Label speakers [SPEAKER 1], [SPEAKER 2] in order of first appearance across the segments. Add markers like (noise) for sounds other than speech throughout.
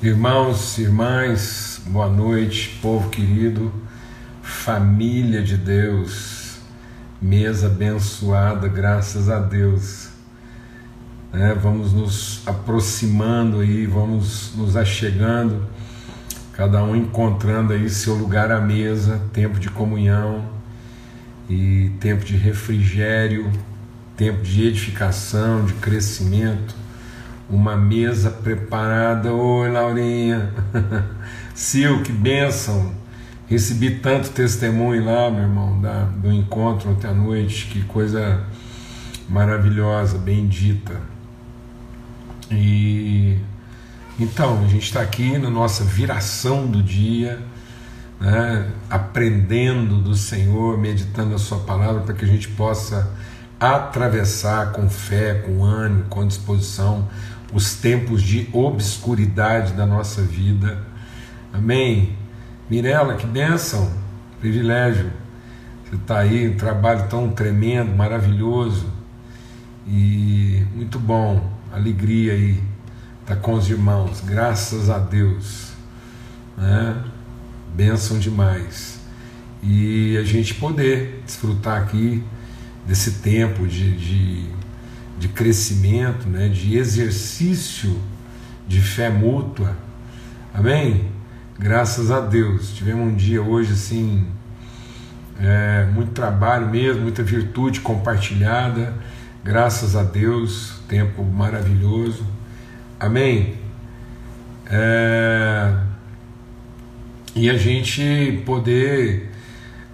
[SPEAKER 1] Irmãos, irmãs, boa noite, povo querido, família de Deus, mesa abençoada, graças a Deus. É, vamos nos aproximando aí, vamos nos achegando, cada um encontrando aí seu lugar à mesa, tempo de comunhão e tempo de refrigério, tempo de edificação, de crescimento uma mesa preparada. Oi, Laurinha. (laughs) Sil, que bênção. Recebi tanto testemunho lá, meu irmão, da, do encontro ontem à noite. Que coisa maravilhosa, bendita. E então, a gente está aqui na nossa viração do dia, né, aprendendo do Senhor, meditando a Sua palavra, para que a gente possa atravessar com fé, com ânimo, com disposição os tempos de obscuridade da nossa vida. Amém? Mirela, que bênção, privilégio. Você está aí, um trabalho tão tremendo, maravilhoso e muito bom, alegria aí, tá com os irmãos, graças a Deus, né? Bênção demais. E a gente poder desfrutar aqui desse tempo de, de de crescimento, né, de exercício de fé mútua. Amém? Graças a Deus. Tivemos um dia hoje assim, é, muito trabalho mesmo, muita virtude compartilhada. Graças a Deus, tempo maravilhoso. Amém? É, e a gente poder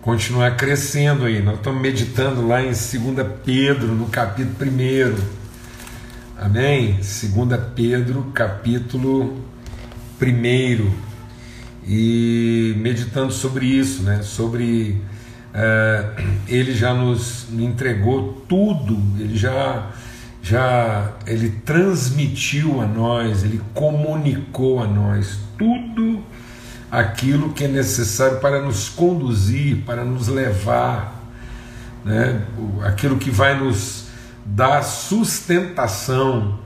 [SPEAKER 1] continuar crescendo aí. Nós estamos meditando lá em 2 Pedro, no capítulo 1. Amém? 2 Pedro, capítulo 1. E meditando sobre isso, né? sobre é, ele já nos entregou tudo, ele já, já ele transmitiu a nós, ele comunicou a nós tudo aquilo que é necessário para nos conduzir, para nos levar, né? aquilo que vai nos dar sustentação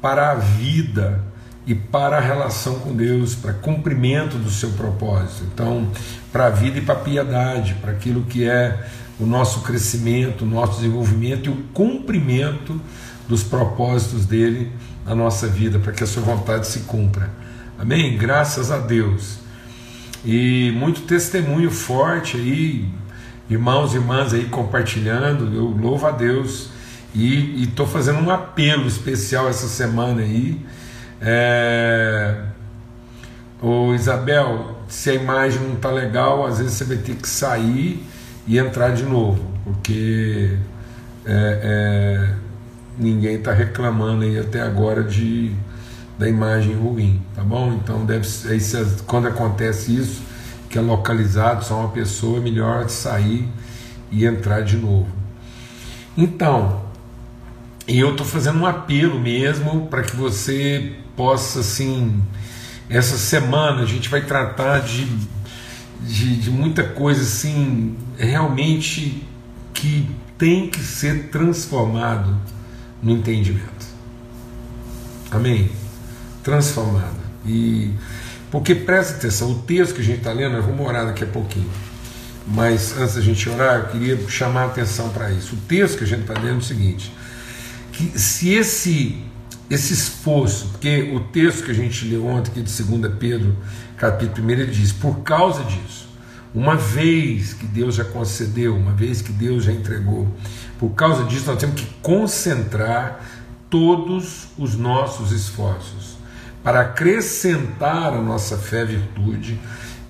[SPEAKER 1] para a vida e para a relação com Deus, para cumprimento do seu propósito. Então, para a vida e para a piedade, para aquilo que é o nosso crescimento, o nosso desenvolvimento e o cumprimento dos propósitos dele na nossa vida, para que a sua vontade se cumpra. Amém? Graças a Deus. E muito testemunho forte aí, irmãos e irmãs aí compartilhando, eu louvo a Deus e estou fazendo um apelo especial essa semana aí. É... Ô Isabel, se a imagem não está legal, às vezes você vai ter que sair e entrar de novo, porque é, é, ninguém está reclamando aí até agora de da imagem ruim, tá bom? Então deve aí, quando acontece isso, que é localizado só uma pessoa, é melhor sair e entrar de novo. Então, eu estou fazendo um apelo mesmo para que você possa, assim, essa semana a gente vai tratar de, de, de muita coisa assim, realmente que tem que ser transformado no entendimento. Amém? Transformada. E porque presta atenção, o texto que a gente está lendo, eu vou orar daqui a pouquinho. Mas antes da gente orar, eu queria chamar a atenção para isso. O texto que a gente está lendo é o seguinte: que se esse esse esforço, porque o texto que a gente leu ontem, aqui de 2 Pedro, capítulo 1, ele diz: por causa disso, uma vez que Deus já concedeu, uma vez que Deus já entregou, por causa disso, nós temos que concentrar todos os nossos esforços para acrescentar a nossa fé virtude,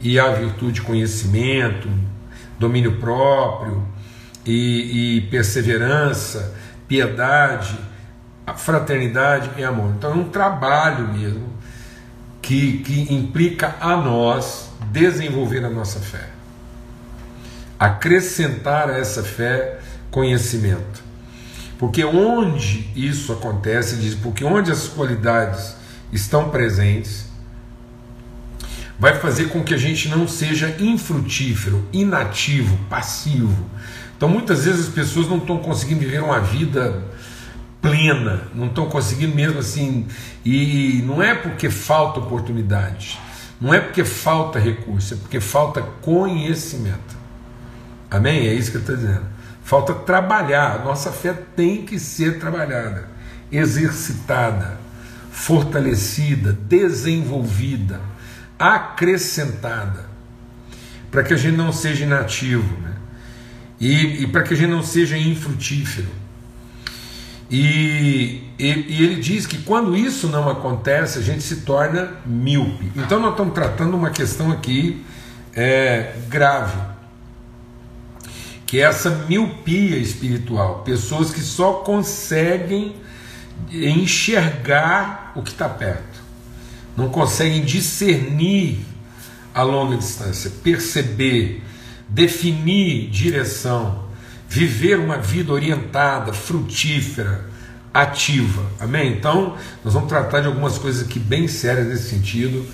[SPEAKER 1] e a virtude conhecimento, domínio próprio e, e perseverança, piedade, fraternidade e amor. Então é um trabalho mesmo que, que implica a nós desenvolver a nossa fé, acrescentar a essa fé conhecimento. Porque onde isso acontece, diz, porque onde as qualidades estão presentes, vai fazer com que a gente não seja infrutífero, inativo, passivo. Então muitas vezes as pessoas não estão conseguindo viver uma vida plena, não estão conseguindo mesmo assim, e não é porque falta oportunidade, não é porque falta recurso, é porque falta conhecimento. Amém? É isso que ele está dizendo. Falta trabalhar, a nossa fé tem que ser trabalhada, exercitada, fortalecida, desenvolvida, acrescentada, para que a gente não seja inativo, né? e, e para que a gente não seja infrutífero. E, e, e, ele diz que quando isso não acontece, a gente se torna míope. Então, nós estamos tratando uma questão aqui é, grave, que é essa miopia espiritual. Pessoas que só conseguem enxergar o que está perto, não conseguem discernir a longa distância, perceber, definir direção, viver uma vida orientada, frutífera, ativa. Amém? Então, nós vamos tratar de algumas coisas aqui bem sérias nesse sentido.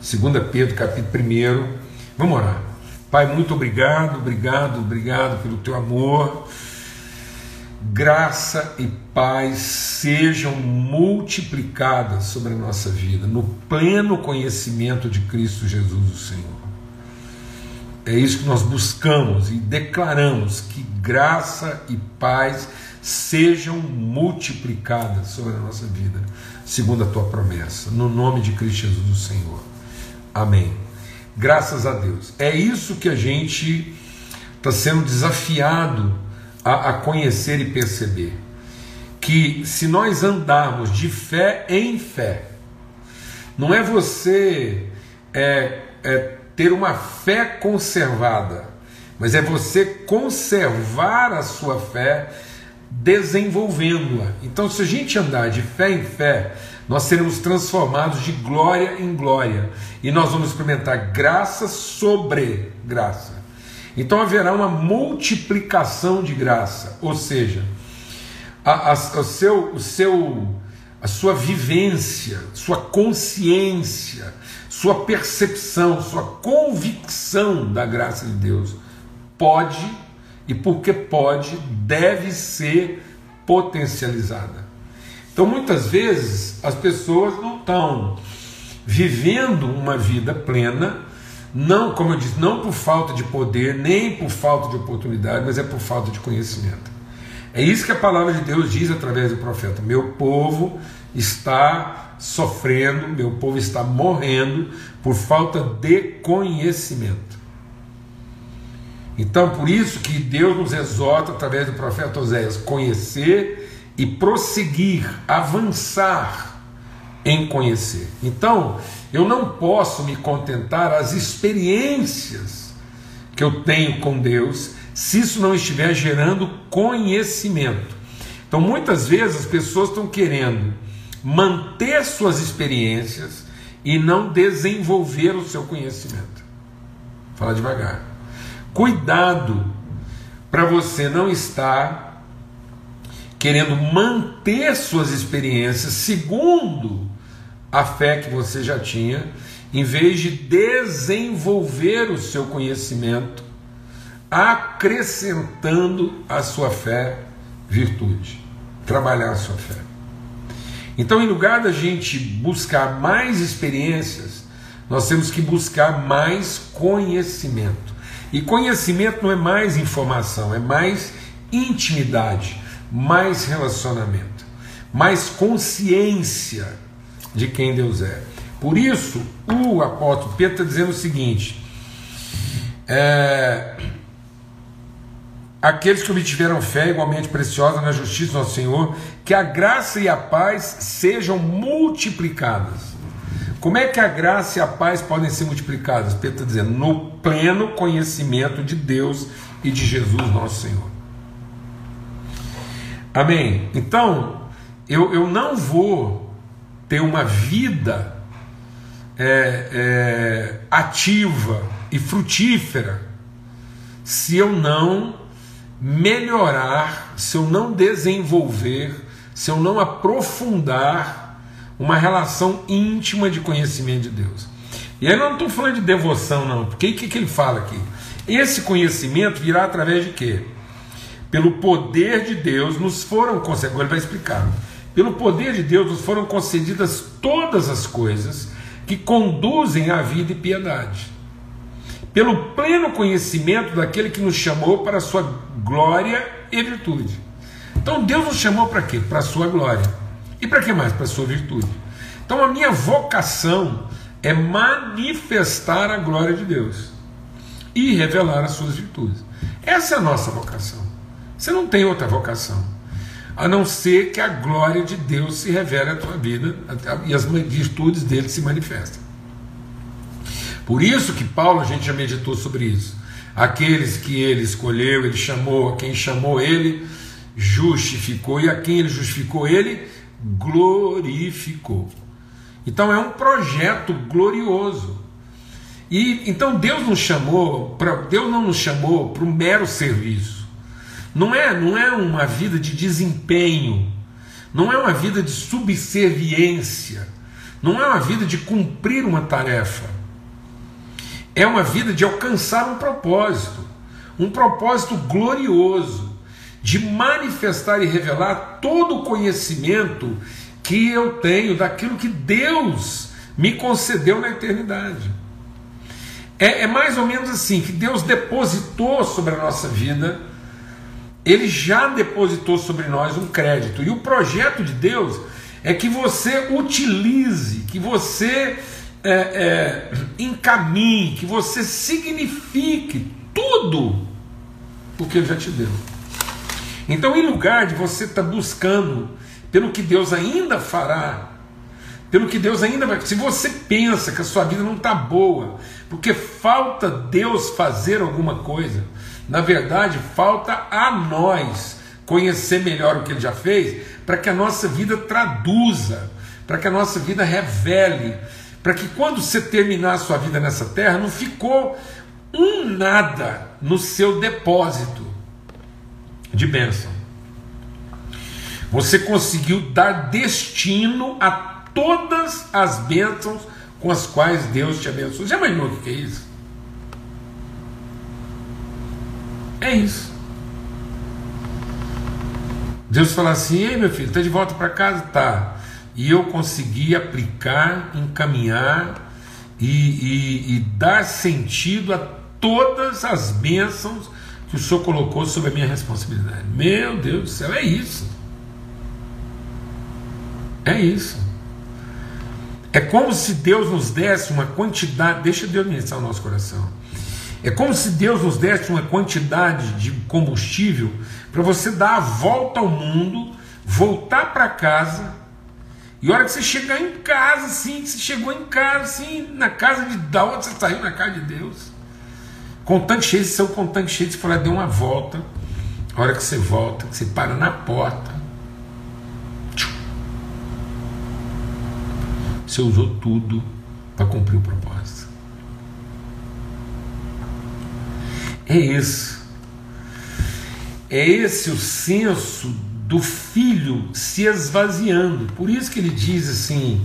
[SPEAKER 1] 2 Pedro, capítulo 1. Vamos orar. Pai, muito obrigado, obrigado, obrigado pelo teu amor. Graça e paz sejam multiplicadas sobre a nossa vida, no pleno conhecimento de Cristo Jesus, o Senhor. É isso que nós buscamos e declaramos que graça e paz sejam multiplicadas sobre a nossa vida, segundo a tua promessa, no nome de Cristo Jesus, o Senhor. Amém. Graças a Deus. É isso que a gente está sendo desafiado a, a conhecer e perceber. Que se nós andarmos de fé em fé, não é você é, é ter uma fé conservada, mas é você conservar a sua fé desenvolvendo-a. Então, se a gente andar de fé em fé, nós seremos transformados de glória em glória e nós vamos experimentar graça sobre graça. Então haverá uma multiplicação de graça, ou seja, a, a, o seu, o seu, a sua vivência, sua consciência, sua percepção, sua convicção da graça de Deus pode e porque pode, deve ser potencializada. Então, muitas vezes, as pessoas não estão vivendo uma vida plena, não, como eu disse, não por falta de poder, nem por falta de oportunidade, mas é por falta de conhecimento. É isso que a palavra de Deus diz através do profeta: Meu povo está sofrendo, meu povo está morrendo por falta de conhecimento. Então, por isso que Deus nos exorta através do profeta Oséias conhecer e prosseguir, avançar em conhecer. Então, eu não posso me contentar as experiências que eu tenho com Deus se isso não estiver gerando conhecimento. Então, muitas vezes as pessoas estão querendo manter suas experiências e não desenvolver o seu conhecimento. Fala devagar. Cuidado para você não estar querendo manter suas experiências segundo a fé que você já tinha, em vez de desenvolver o seu conhecimento, acrescentando à sua fé virtude, trabalhar a sua fé. Então, em lugar da gente buscar mais experiências, nós temos que buscar mais conhecimento. E conhecimento não é mais informação, é mais intimidade mais relacionamento, mais consciência de quem Deus é. Por isso, o apóstolo Pedro está dizendo o seguinte: é, aqueles que obtiveram fé igualmente preciosa na justiça do nosso Senhor, que a graça e a paz sejam multiplicadas. Como é que a graça e a paz podem ser multiplicadas? Pedro está dizendo, no pleno conhecimento de Deus e de Jesus, nosso Senhor. Amém? Então, eu, eu não vou ter uma vida é, é, ativa e frutífera se eu não melhorar, se eu não desenvolver, se eu não aprofundar uma relação íntima de conhecimento de Deus. E aí eu não estou falando de devoção, não, porque o que, que ele fala aqui? Esse conhecimento virá através de quê? Pelo poder de Deus nos foram concedidas, ele vai explicar. Pelo poder de Deus nos foram concedidas todas as coisas que conduzem à vida e piedade. Pelo pleno conhecimento daquele que nos chamou para a sua glória e virtude. Então Deus nos chamou para quê? Para a sua glória. E para que mais? Para a sua virtude. Então a minha vocação é manifestar a glória de Deus e revelar as suas virtudes. Essa é a nossa vocação. Você não tem outra vocação, a não ser que a glória de Deus se revele à tua vida e as virtudes dele se manifestem. Por isso que Paulo, a gente já meditou sobre isso. Aqueles que ele escolheu, ele chamou, a quem chamou ele, justificou, e a quem ele justificou, ele glorificou. Então é um projeto glorioso. E então Deus nos chamou, para Deus não nos chamou para um mero serviço. Não é, não é uma vida de desempenho, não é uma vida de subserviência, não é uma vida de cumprir uma tarefa. É uma vida de alcançar um propósito, um propósito glorioso, de manifestar e revelar todo o conhecimento que eu tenho daquilo que Deus me concedeu na eternidade. É, é, mais ou menos assim: que Deus depositou sobre a nossa vida, Ele já depositou sobre nós um crédito. E o projeto de Deus é que você utilize, que você é, é, encaminhe, que você signifique tudo o que Ele já te deu. Então, em lugar de você estar tá buscando pelo que Deus ainda fará, pelo que Deus ainda vai. Se você pensa que a sua vida não está boa, porque falta Deus fazer alguma coisa, na verdade, falta a nós conhecer melhor o que Ele já fez, para que a nossa vida traduza, para que a nossa vida revele, para que quando você terminar a sua vida nessa terra, não ficou um nada no seu depósito de bênção. Você conseguiu dar destino a todas as bênçãos com as quais Deus te abençoou. Já imaginou o que é isso? É isso. Deus fala assim: Ei, meu filho, está de volta para casa? Tá. E eu consegui aplicar, encaminhar e, e, e dar sentido a todas as bênçãos que o Senhor colocou sobre a minha responsabilidade. Meu Deus do céu, é isso. É isso. É como se Deus nos desse uma quantidade, deixa Deus ministrar o nosso coração. É como se Deus nos desse uma quantidade de combustível para você dar a volta ao mundo, voltar para casa, e a hora que você chegar em casa, assim, que você chegou em casa, assim, na casa de da onde você saiu, na casa de Deus, com tanque cheio, seu com tanque cheio, você fala, deu uma volta, a hora que você volta, que você para na porta, Você usou tudo para cumprir o propósito. É isso. É esse o senso do filho se esvaziando. Por isso que ele diz assim: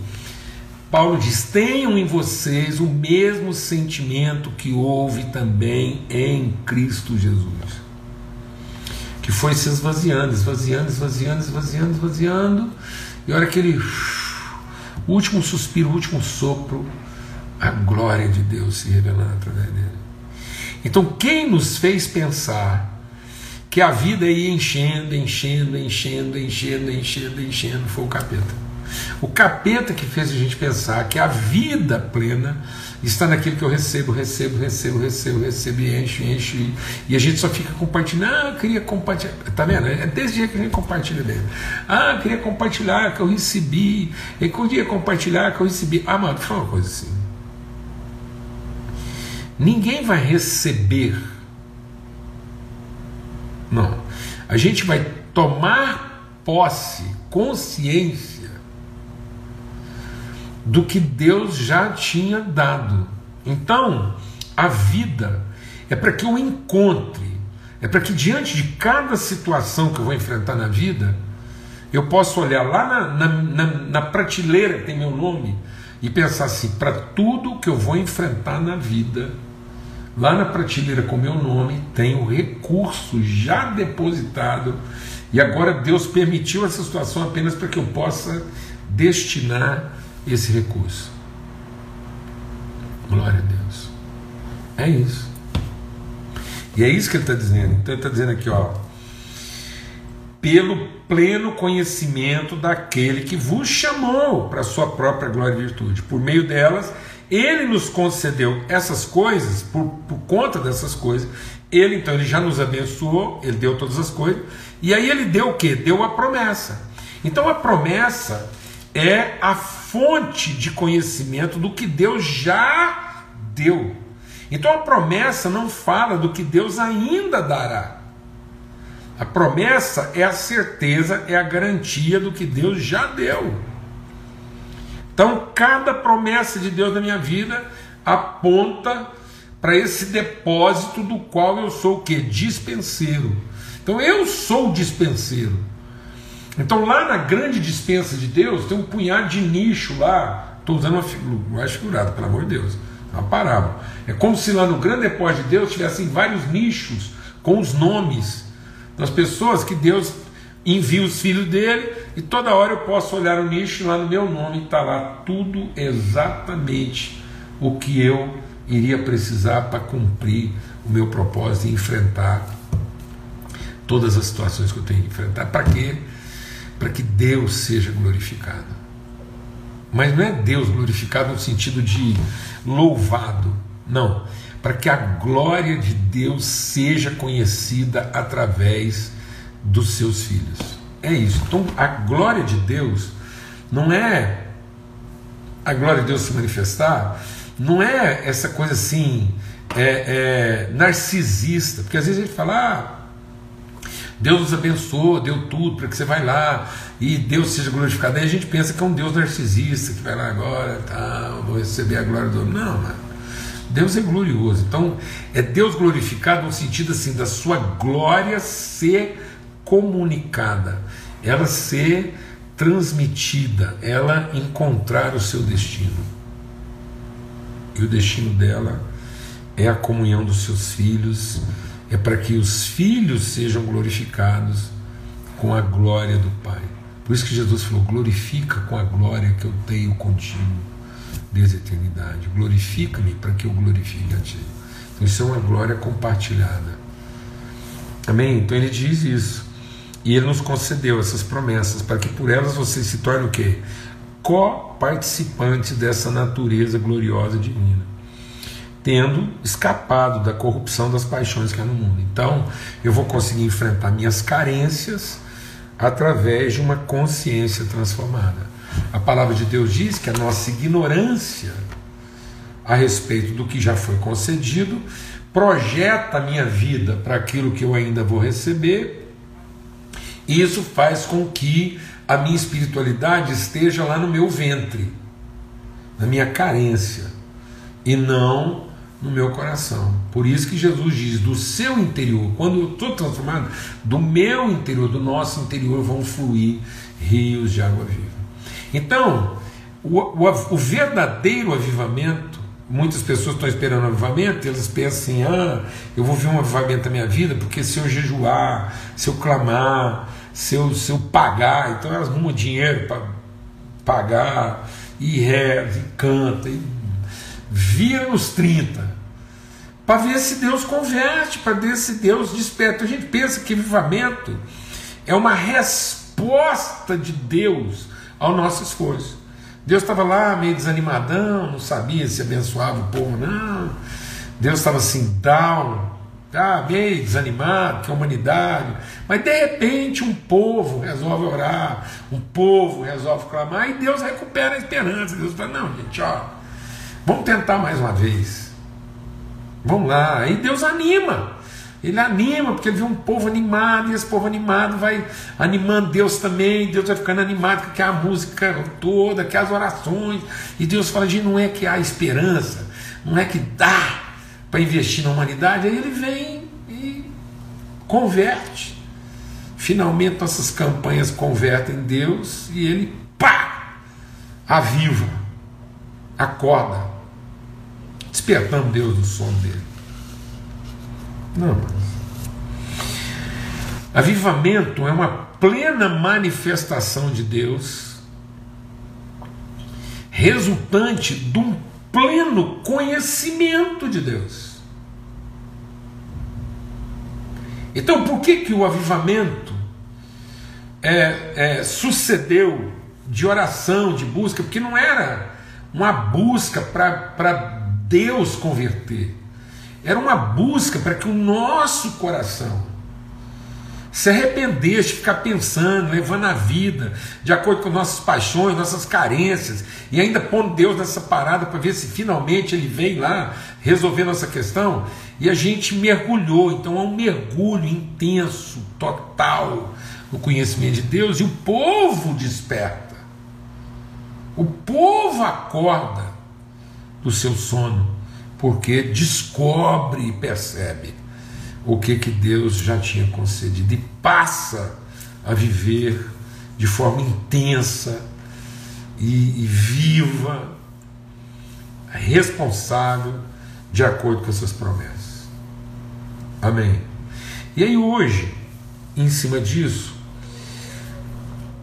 [SPEAKER 1] Paulo diz: tenham em vocês o mesmo sentimento que houve também em Cristo Jesus. Que foi se esvaziando, esvaziando, esvaziando, esvaziando, esvaziando, e a hora que ele último suspiro, último sopro, a glória de Deus se revelando através dele. Então, quem nos fez pensar que a vida ia enchendo, enchendo, enchendo, enchendo, enchendo, enchendo, foi o capeta. O capeta que fez a gente pensar que a vida plena está naquilo que eu recebo, recebo, recebo, recebo, recebo e encho, encho. E, e a gente só fica compartilhando. Ah, eu queria compartilhar. Tá vendo? É desse dia que a gente compartilha dele. Ah, eu queria compartilhar que eu recebi. Eu queria compartilhar que eu recebi. Ah, mano, fala uma coisa assim. Ninguém vai receber. Não. A gente vai tomar posse, consciência do que Deus já tinha dado. Então, a vida é para que eu encontre, é para que diante de cada situação que eu vou enfrentar na vida, eu possa olhar lá na, na, na, na prateleira que tem meu nome e pensar assim: para tudo que eu vou enfrentar na vida, lá na prateleira com meu nome tem o recurso já depositado e agora Deus permitiu essa situação apenas para que eu possa destinar esse recurso. Glória a Deus. É isso. E é isso que ele está dizendo. Então ele está dizendo aqui, ó. Pelo pleno conhecimento daquele que vos chamou para a sua própria glória e virtude. Por meio delas, ele nos concedeu essas coisas, por, por conta dessas coisas. Ele, então, ele já nos abençoou, ele deu todas as coisas. E aí ele deu o que? Deu a promessa. Então a promessa é a fonte de conhecimento do que Deus já deu. Então a promessa não fala do que Deus ainda dará. A promessa é a certeza, é a garantia do que Deus já deu. Então, cada promessa de Deus na minha vida aponta para esse depósito do qual eu sou o que? Dispenseiro. Então, eu sou o dispenseiro. Então, lá na grande dispensa de Deus, tem um punhado de nicho lá. Estou usando uma figura, figurada, pelo amor de Deus. Uma parábola. É como se lá no grande depósito de Deus tivessem vários nichos com os nomes das pessoas que Deus envia os filhos dele e toda hora eu posso olhar o nicho lá no meu nome está lá tudo exatamente o que eu iria precisar para cumprir o meu propósito e enfrentar todas as situações que eu tenho que enfrentar. Para quê? Para que Deus seja glorificado. Mas não é Deus glorificado no sentido de louvado, não. Para que a glória de Deus seja conhecida através dos seus filhos. É isso. Então a glória de Deus não é a glória de Deus se manifestar, não é essa coisa assim é, é, narcisista, porque às vezes a gente fala, ah, Deus nos abençoou, deu tudo para que você vai lá e Deus seja glorificado. Aí a gente pensa que é um Deus narcisista que vai lá agora, tá, vou receber a glória do homem. Não, mano. Deus é glorioso. Então, é Deus glorificado no sentido assim da sua glória ser comunicada, ela ser transmitida, ela encontrar o seu destino. E o destino dela é a comunhão dos seus filhos é para que os filhos sejam glorificados com a glória do Pai. Por isso que Jesus falou: glorifica com a glória que eu tenho contigo desde a eternidade. Glorifica-me para que eu glorifique a Ti. Então, isso é uma glória compartilhada. Amém? Então ele diz isso. E ele nos concedeu essas promessas para que por elas você se torne o quê? Co-participante dessa natureza gloriosa divina tendo escapado da corrupção das paixões que há no mundo. Então, eu vou conseguir enfrentar minhas carências através de uma consciência transformada. A palavra de Deus diz que a nossa ignorância a respeito do que já foi concedido projeta a minha vida para aquilo que eu ainda vou receber, e isso faz com que a minha espiritualidade esteja lá no meu ventre, na minha carência, e não no meu coração. Por isso que Jesus diz: do seu interior, quando eu estou transformado, do meu interior, do nosso interior, vão fluir rios de água viva. Então, o, o, o verdadeiro avivamento, muitas pessoas estão esperando avivamento, eles pensam assim: ah, eu vou ver um avivamento na minha vida, porque se eu jejuar, se eu clamar, se eu, se eu pagar, então elas arrumam dinheiro para pagar, e reza, e canta, e vira nos 30 para ver se Deus converte, para ver se Deus desperta. A gente pensa que avivamento é uma resposta de Deus ao nosso esforço. Deus estava lá meio desanimadão, não sabia se abençoava o povo, não. Deus estava assim, down, tá, meio desanimado, que a humanidade. Mas de repente um povo resolve orar, um povo resolve clamar e Deus recupera a esperança. Deus fala: não, gente, ó, vamos tentar mais uma vez. Vamos lá. Aí Deus anima. Ele anima, porque ele vê um povo animado, e esse povo animado vai animando Deus também, Deus vai ficando animado com aquela música toda, aquelas orações, e Deus fala, gente, não é que há esperança, não é que dá para investir na humanidade, aí ele vem e converte. Finalmente nossas campanhas convertem Deus e ele, pá, aviva, acorda, despertando Deus do sono dele. Não. Avivamento é uma plena manifestação de Deus, resultante de um pleno conhecimento de Deus. Então, por que, que o avivamento é, é, sucedeu de oração, de busca? Porque não era uma busca para Deus converter, era uma busca para que o nosso coração se arrependesse de ficar pensando, levando a vida de acordo com nossas paixões, nossas carências, e ainda pondo Deus nessa parada para ver se finalmente ele vem lá resolver nossa questão, e a gente mergulhou. Então é um mergulho intenso, total, no conhecimento de Deus, e o povo desperta, o povo acorda do seu sono, porque descobre e percebe o que, que Deus já tinha concedido e passa a viver de forma intensa e, e viva, responsável, de acordo com essas promessas. Amém. E aí hoje, em cima disso,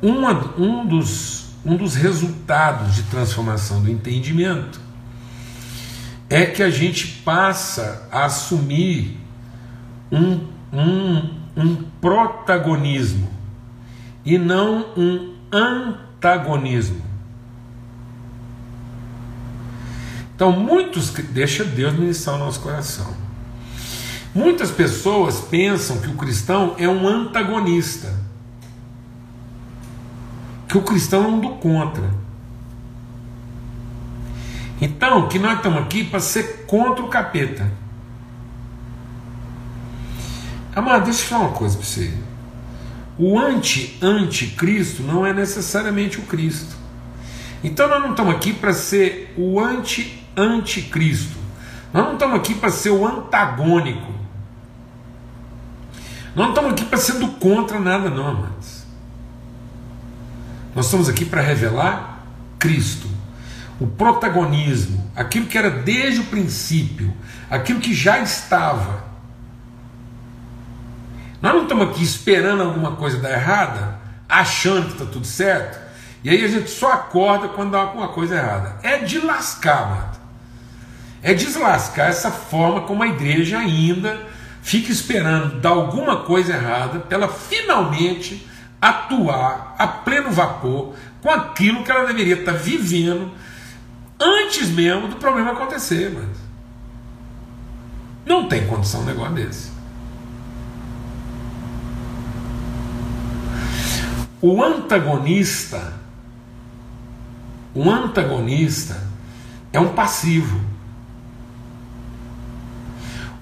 [SPEAKER 1] uma, um, dos, um dos resultados de transformação do entendimento é que a gente passa a assumir um, um, um protagonismo e não um antagonismo. Então, muitos. Deixa Deus ministrar o nosso coração. Muitas pessoas pensam que o cristão é um antagonista. Que o cristão é um do contra. Então, que nós estamos aqui para ser contra o capeta. Amado, deixa eu falar uma coisa para você. O anti-anticristo não é necessariamente o Cristo. Então nós não estamos aqui para ser o anti-anticristo. Nós não estamos aqui para ser o antagônico. Nós não estamos aqui para ser do contra nada, não, amados. Nós estamos aqui para revelar Cristo, o protagonismo, aquilo que era desde o princípio, aquilo que já estava nós não estamos aqui esperando alguma coisa dar errada, achando que está tudo certo, e aí a gente só acorda quando dá alguma coisa errada. É de lascar, mano. É deslascar essa forma como a igreja ainda fica esperando dar alguma coisa errada para ela finalmente atuar a pleno vapor com aquilo que ela deveria estar tá vivendo antes mesmo do problema acontecer, mas não tem condição um negócio desse. O antagonista, o antagonista é um passivo.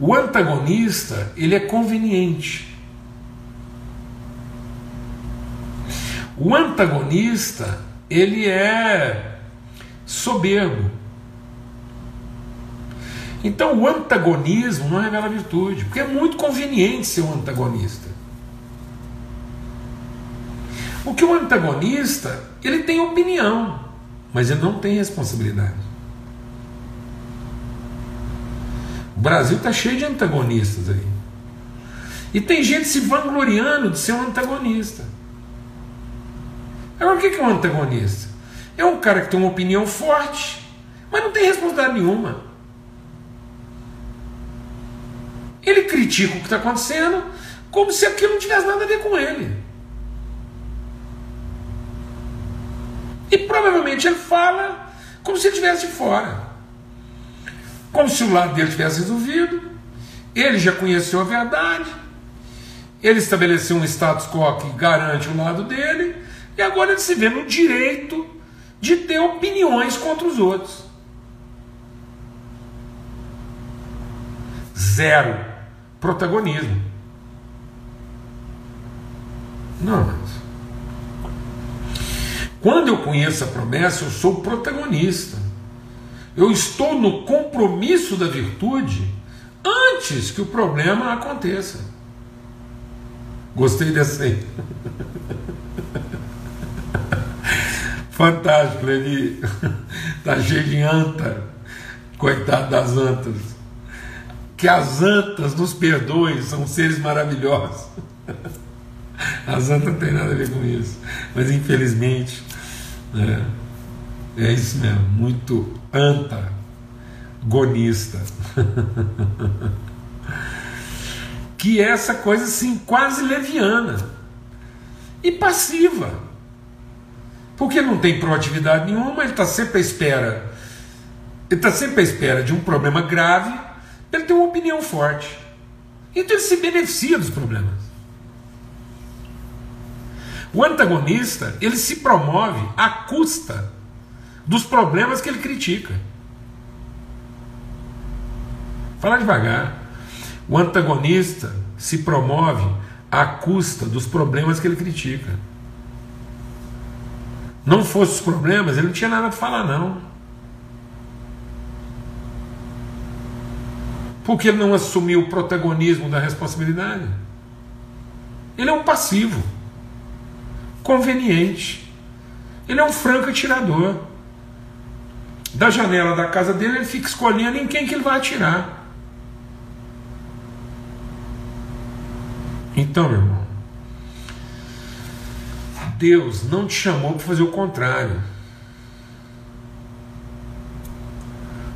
[SPEAKER 1] O antagonista, ele é conveniente. O antagonista, ele é soberbo. Então o antagonismo não revela virtude, porque é muito conveniente ser um antagonista. Porque o antagonista, ele tem opinião, mas ele não tem responsabilidade. O Brasil está cheio de antagonistas aí. E tem gente se vangloriando de ser um antagonista. Agora, o que é um antagonista? É um cara que tem uma opinião forte, mas não tem responsabilidade nenhuma. Ele critica o que está acontecendo como se aquilo não tivesse nada a ver com ele. E provavelmente ele fala como se ele estivesse de fora. Como se o lado dele tivesse resolvido, ele já conheceu a verdade, ele estabeleceu um status quo que garante o lado dele, e agora ele se vê no direito de ter opiniões contra os outros. Zero protagonismo. Não, quando eu conheço a promessa, eu sou protagonista. Eu estou no compromisso da virtude antes que o problema aconteça. Gostei dessa aí. (laughs) Fantástico, Levi. Está cheio de anta. Coitado das antas. que as antas nos perdoem, são seres maravilhosos. (laughs) As antas não tem nada a ver com isso, mas infelizmente é, é isso mesmo, muito antagonista. (laughs) que é essa coisa assim, quase leviana e passiva. Porque não tem proatividade nenhuma, ele está sempre à espera. Ele está sempre à espera de um problema grave, ele tem uma opinião forte. Então ele se beneficia dos problemas. O antagonista, ele se promove à custa dos problemas que ele critica. Fala devagar. O antagonista se promove à custa dos problemas que ele critica. Não fosse os problemas, ele não tinha nada para falar, não. Porque ele não assumiu o protagonismo da responsabilidade. Ele é um passivo, conveniente. Ele é um franco atirador. Da janela da casa dele, ele fica escolhendo em quem que ele vai atirar. Então, meu irmão, Deus não te chamou para fazer o contrário.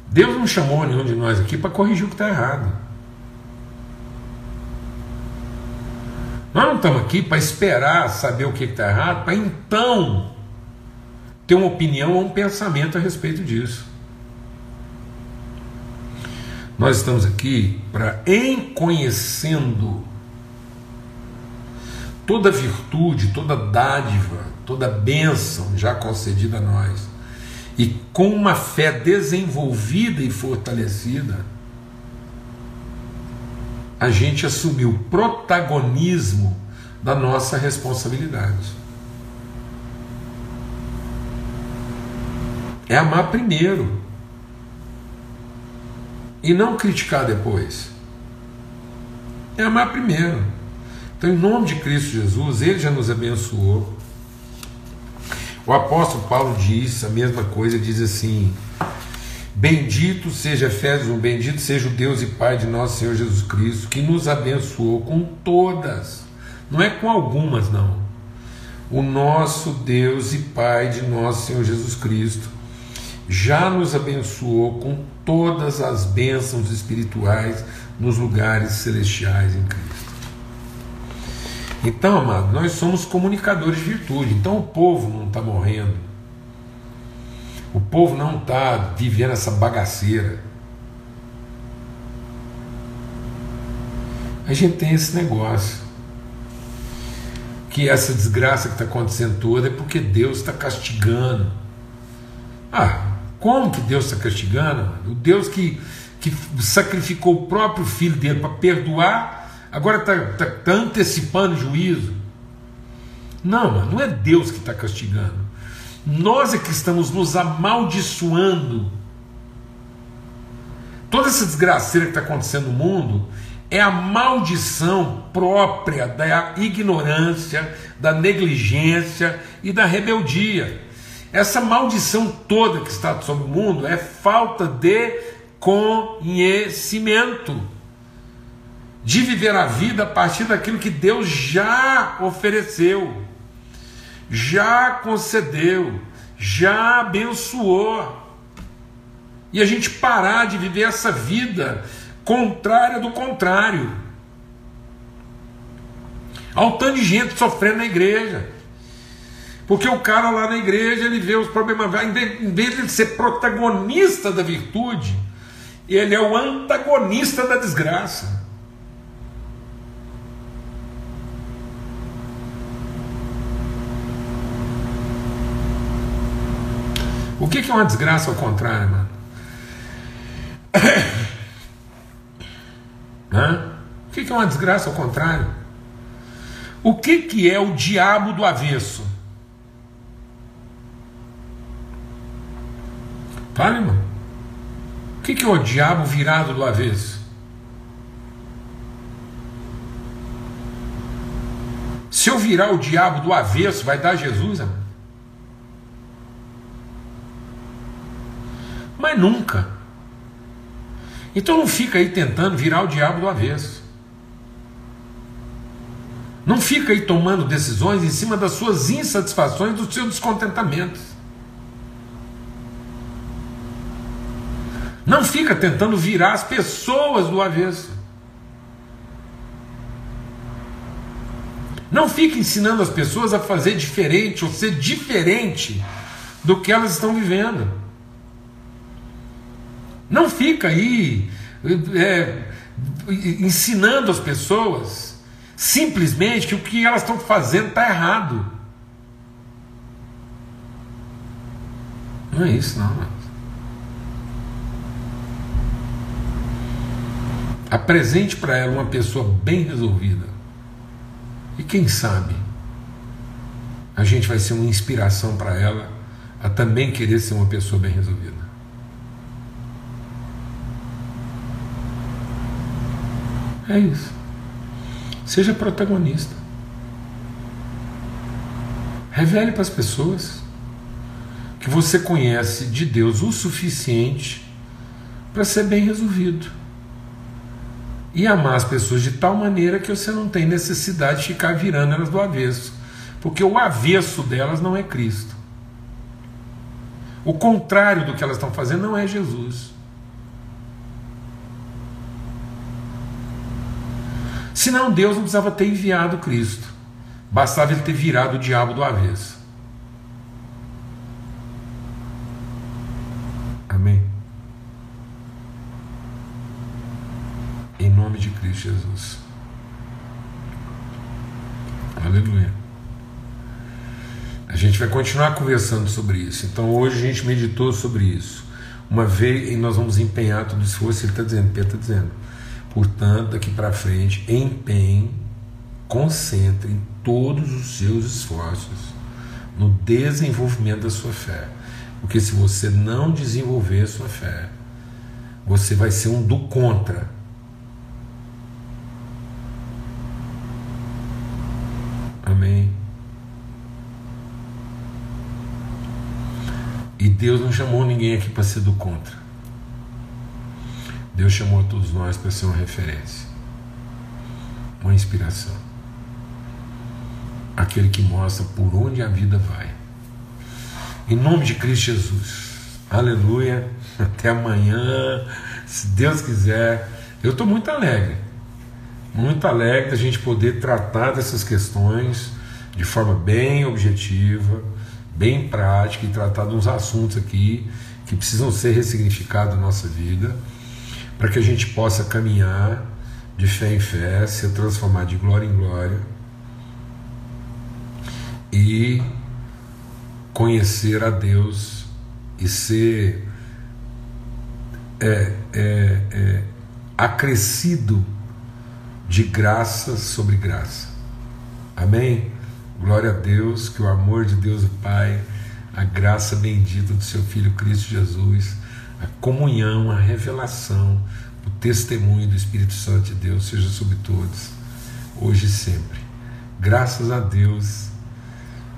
[SPEAKER 1] Deus não chamou nenhum de nós aqui para corrigir o que está errado. Nós não estamos aqui para esperar saber o que está errado, para então ter uma opinião ou um pensamento a respeito disso. Nós estamos aqui para, em conhecendo toda virtude, toda dádiva, toda bênção já concedida a nós, e com uma fé desenvolvida e fortalecida, a gente assumiu o protagonismo da nossa responsabilidade. É amar primeiro e não criticar depois. É amar primeiro. Então, em nome de Cristo Jesus, Ele já nos abençoou. O apóstolo Paulo diz a mesma coisa, diz assim: Bendito seja Efésios 1, bendito seja o Deus e Pai de nosso Senhor Jesus Cristo, que nos abençoou com todas, não é com algumas, não. O nosso Deus e Pai de nosso Senhor Jesus Cristo já nos abençoou com todas as bênçãos espirituais nos lugares celestiais em Cristo. Então, amado, nós somos comunicadores de virtude. Então o povo não está morrendo. O povo não está vivendo essa bagaceira. A gente tem esse negócio. Que essa desgraça que está acontecendo toda é porque Deus está castigando. Ah, como que Deus está castigando? O Deus que, que sacrificou o próprio filho dele para perdoar agora está tá, tá antecipando juízo. Não, mano, não é Deus que está castigando. Nós é que estamos nos amaldiçoando. Toda essa desgraceira que está acontecendo no mundo é a maldição própria da ignorância, da negligência e da rebeldia. Essa maldição toda que está sobre o mundo é falta de conhecimento de viver a vida a partir daquilo que Deus já ofereceu, já concedeu, já abençoou. E a gente parar de viver essa vida contrária do contrário. Há um tanto de gente sofrendo na igreja. Porque o cara lá na igreja ele vê os problemas, em vez de ser protagonista da virtude, ele é o antagonista da desgraça. O que é uma desgraça ao contrário, mano? (coughs) Hã? O que é uma desgraça ao contrário? O que, que é o diabo do avesso? Fale, mano. O que, que é o diabo virado do avesso? Se eu virar o diabo do avesso, vai dar Jesus, mano? Mas nunca. Então não fica aí tentando virar o diabo do avesso. Não fica aí tomando decisões em cima das suas insatisfações, dos seus descontentamentos. Não fica tentando virar as pessoas do avesso. Não fica ensinando as pessoas a fazer diferente ou ser diferente do que elas estão vivendo. Não fica aí é, ensinando as pessoas simplesmente que o que elas estão fazendo está errado. Não é isso, não. Apresente para ela uma pessoa bem resolvida. E quem sabe a gente vai ser uma inspiração para ela a também querer ser uma pessoa bem resolvida. É isso. Seja protagonista. Revele para as pessoas que você conhece de Deus o suficiente para ser bem resolvido. E amar as pessoas de tal maneira que você não tem necessidade de ficar virando elas do avesso. Porque o avesso delas não é Cristo. O contrário do que elas estão fazendo não é Jesus. Senão Deus não precisava ter enviado Cristo. Bastava ele ter virado o diabo do avesso. Amém? Em nome de Cristo Jesus. Aleluia. A gente vai continuar conversando sobre isso. Então hoje a gente meditou sobre isso. Uma vez e nós vamos empenhar todo o esforço, ele está dizendo, Pedro está dizendo Portanto, daqui para frente, empenhe, concentre todos os seus esforços no desenvolvimento da sua fé. Porque se você não desenvolver a sua fé, você vai ser um do contra. Amém. E Deus não chamou ninguém aqui para ser do contra. Deus chamou a todos nós para ser uma referência, uma inspiração. Aquele que mostra por onde a vida vai. Em nome de Cristo Jesus. Aleluia. (laughs) Até amanhã, se Deus quiser. Eu estou muito alegre. Muito alegre da gente poder tratar dessas questões de forma bem objetiva, bem prática e tratar de uns assuntos aqui que precisam ser ressignificados na nossa vida para que a gente possa caminhar de fé em fé, se transformar de glória em glória e conhecer a Deus e ser é, é, é, acrescido de graça sobre graça. Amém? Glória a Deus, que o amor de Deus o Pai, a graça bendita do seu Filho Cristo Jesus a comunhão, a revelação, o testemunho do Espírito Santo de Deus seja sobre todos, hoje e sempre. Graças a Deus.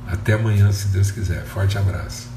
[SPEAKER 1] Até amanhã, se Deus quiser. Forte abraço.